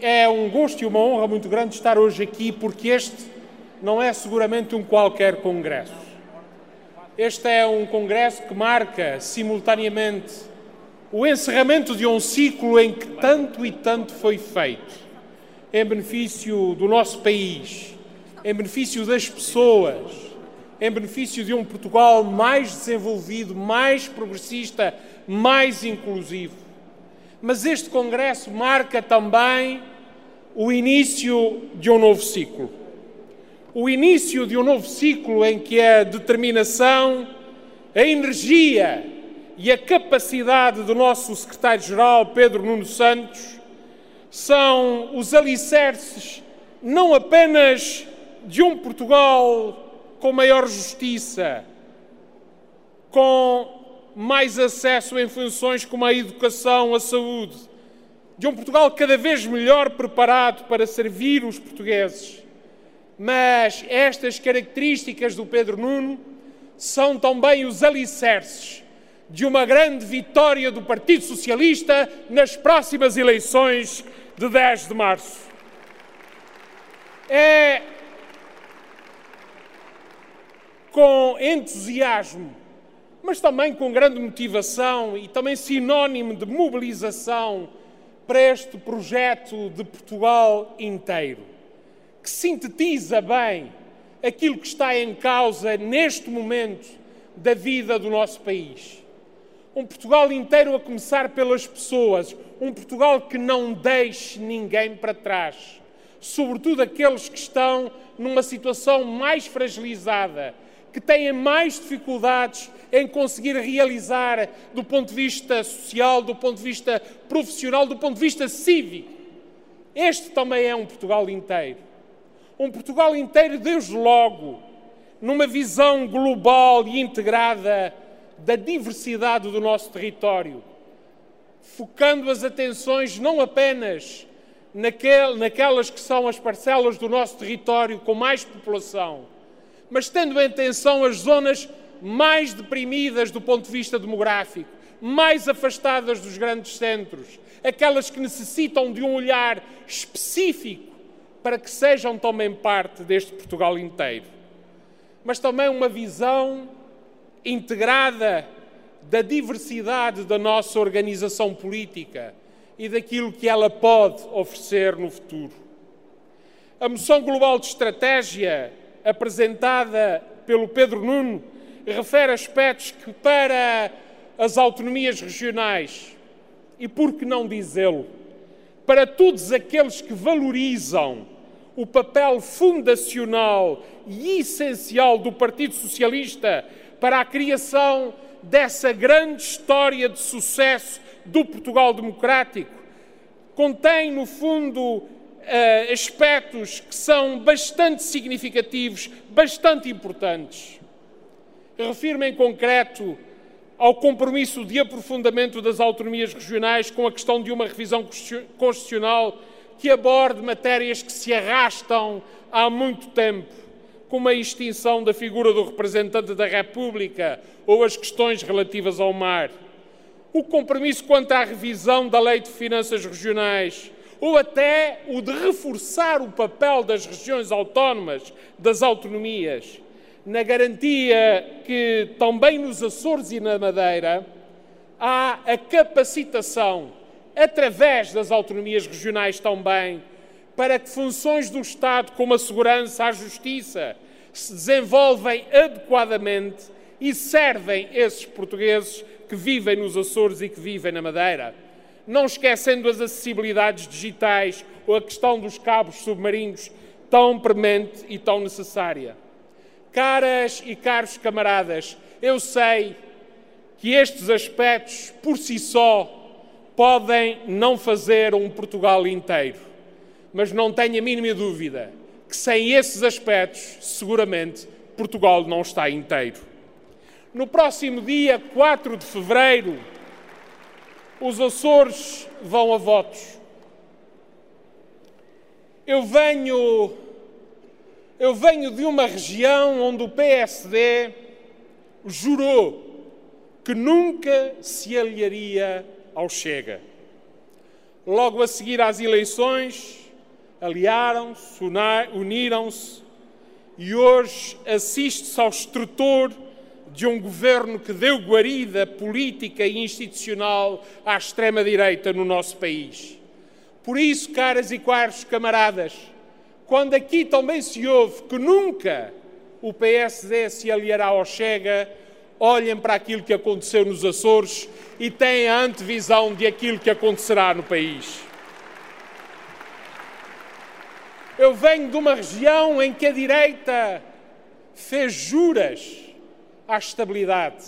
é um gosto e uma honra muito grande estar hoje aqui, porque este não é seguramente um qualquer congresso. Este é um congresso que marca simultaneamente o encerramento de um ciclo em que tanto e tanto foi feito em benefício do nosso país, em benefício das pessoas, em benefício de um Portugal mais desenvolvido, mais progressista, mais inclusivo. Mas este congresso marca também o início de um novo ciclo. O início de um novo ciclo em que a determinação, a energia e a capacidade do nosso secretário-geral Pedro Nuno Santos são os alicerces não apenas de um Portugal com maior justiça, com mais acesso em funções como a educação, a saúde, de um Portugal cada vez melhor preparado para servir os portugueses. Mas estas características do Pedro Nuno são também os alicerces de uma grande vitória do Partido Socialista nas próximas eleições de 10 de março. É com entusiasmo, mas também com grande motivação e também sinónimo de mobilização para este projeto de Portugal inteiro, que sintetiza bem aquilo que está em causa neste momento da vida do nosso país. Um Portugal inteiro a começar pelas pessoas, um Portugal que não deixe ninguém para trás, sobretudo aqueles que estão numa situação mais fragilizada, que têm mais dificuldades em conseguir realizar do ponto de vista social, do ponto de vista profissional, do ponto de vista cívico. Este também é um Portugal inteiro. Um Portugal inteiro, desde logo, numa visão global e integrada da diversidade do nosso território, focando as atenções não apenas naquel, naquelas que são as parcelas do nosso território com mais população, mas tendo em atenção as zonas mais deprimidas do ponto de vista demográfico, mais afastadas dos grandes centros, aquelas que necessitam de um olhar específico para que sejam também parte deste Portugal inteiro. Mas também uma visão integrada da diversidade da nossa organização política e daquilo que ela pode oferecer no futuro. A moção global de estratégia apresentada pelo Pedro Nuno refere aspectos que, para as autonomias regionais, e por que não dizê-lo, para todos aqueles que valorizam o papel fundacional e essencial do Partido Socialista para a criação dessa grande história de sucesso do Portugal democrático. Contém, no fundo, eh, aspectos que são bastante significativos, bastante importantes. Refiro-me em concreto ao compromisso de aprofundamento das autonomias regionais com a questão de uma revisão constitucional que aborde matérias que se arrastam há muito tempo como a extinção da figura do representante da República ou as questões relativas ao mar, o compromisso quanto à revisão da Lei de Finanças Regionais, ou até o de reforçar o papel das regiões autónomas, das autonomias, na garantia que também nos Açores e na Madeira há a capacitação, através das autonomias regionais também, para que funções do Estado, como a segurança, a justiça, se desenvolvem adequadamente e servem esses portugueses que vivem nos Açores e que vivem na Madeira. Não esquecendo as acessibilidades digitais ou a questão dos cabos submarinos, tão premente e tão necessária. Caras e caros camaradas, eu sei que estes aspectos, por si só, podem não fazer um Portugal inteiro mas não tenho a mínima dúvida que sem esses aspectos, seguramente, Portugal não está inteiro. No próximo dia 4 de fevereiro, os Açores vão a votos. Eu venho, eu venho de uma região onde o PSD jurou que nunca se aliaria ao Chega logo a seguir às eleições, aliaram-se, uniram-se e hoje assiste-se ao estrutor de um governo que deu guarida política e institucional à extrema-direita no nosso país. Por isso, caras e caros camaradas, quando aqui também se ouve que nunca o PSD se aliará ao Chega, olhem para aquilo que aconteceu nos Açores e têm a antevisão de aquilo que acontecerá no país. Eu venho de uma região em que a direita fez juras à estabilidade,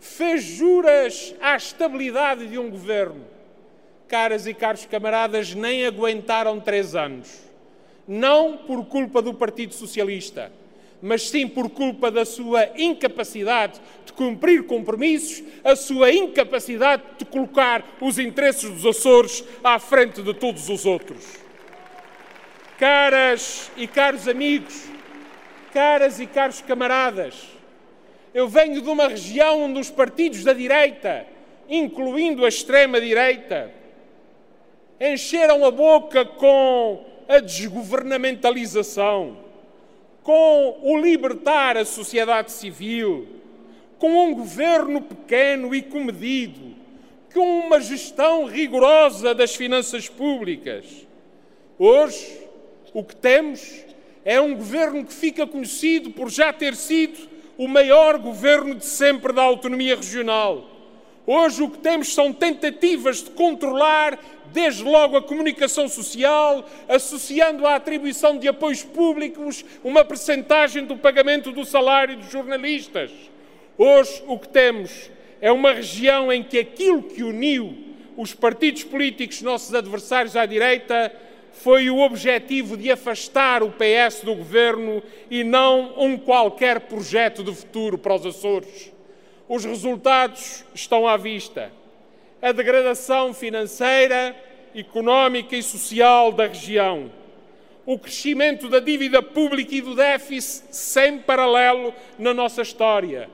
fez juras à estabilidade de um governo. Caras e caros camaradas, nem aguentaram três anos. Não por culpa do Partido Socialista, mas sim por culpa da sua incapacidade de cumprir compromissos, a sua incapacidade de colocar os interesses dos Açores à frente de todos os outros. Caras e caros amigos, caras e caros camaradas, eu venho de uma região onde os partidos da direita, incluindo a extrema-direita, encheram a boca com a desgovernamentalização, com o libertar a sociedade civil, com um governo pequeno e comedido, com uma gestão rigorosa das finanças públicas. Hoje, o que temos é um governo que fica conhecido por já ter sido o maior governo de sempre da autonomia regional. Hoje o que temos são tentativas de controlar, desde logo, a comunicação social, associando à atribuição de apoios públicos uma percentagem do pagamento do salário dos jornalistas. Hoje o que temos é uma região em que aquilo que uniu os partidos políticos, nossos adversários à direita, foi o objetivo de afastar o PS do governo e não um qualquer projeto de futuro para os Açores. Os resultados estão à vista. A degradação financeira, económica e social da região. O crescimento da dívida pública e do déficit sem paralelo na nossa história.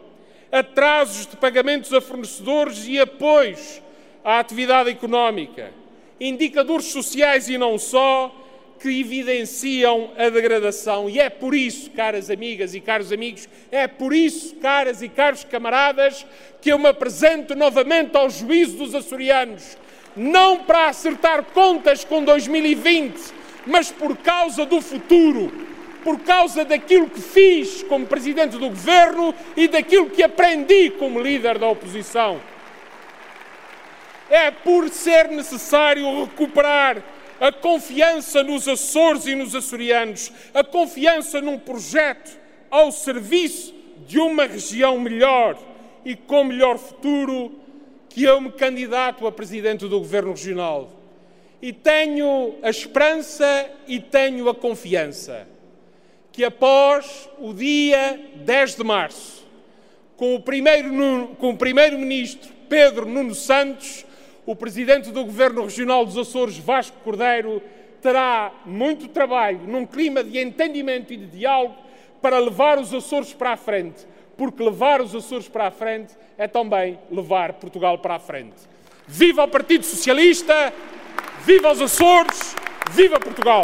Atrasos de pagamentos a fornecedores e apoios à atividade económica indicadores sociais e não só, que evidenciam a degradação. E é por isso, caras amigas e caros amigos, é por isso, caras e caros camaradas, que eu me apresento novamente ao juízo dos açorianos, não para acertar contas com 2020, mas por causa do futuro, por causa daquilo que fiz como presidente do governo e daquilo que aprendi como líder da oposição é por ser necessário recuperar a confiança nos Açores e nos açorianos, a confiança num projeto ao serviço de uma região melhor e com melhor futuro, que eu me candidato a presidente do Governo Regional. E tenho a esperança e tenho a confiança que após o dia 10 de março, com o primeiro-ministro primeiro Pedro Nuno Santos, o presidente do Governo Regional dos Açores, Vasco Cordeiro, terá muito trabalho num clima de entendimento e de diálogo para levar os Açores para a frente, porque levar os Açores para a frente é também levar Portugal para a frente. Viva o Partido Socialista, viva os Açores, viva Portugal!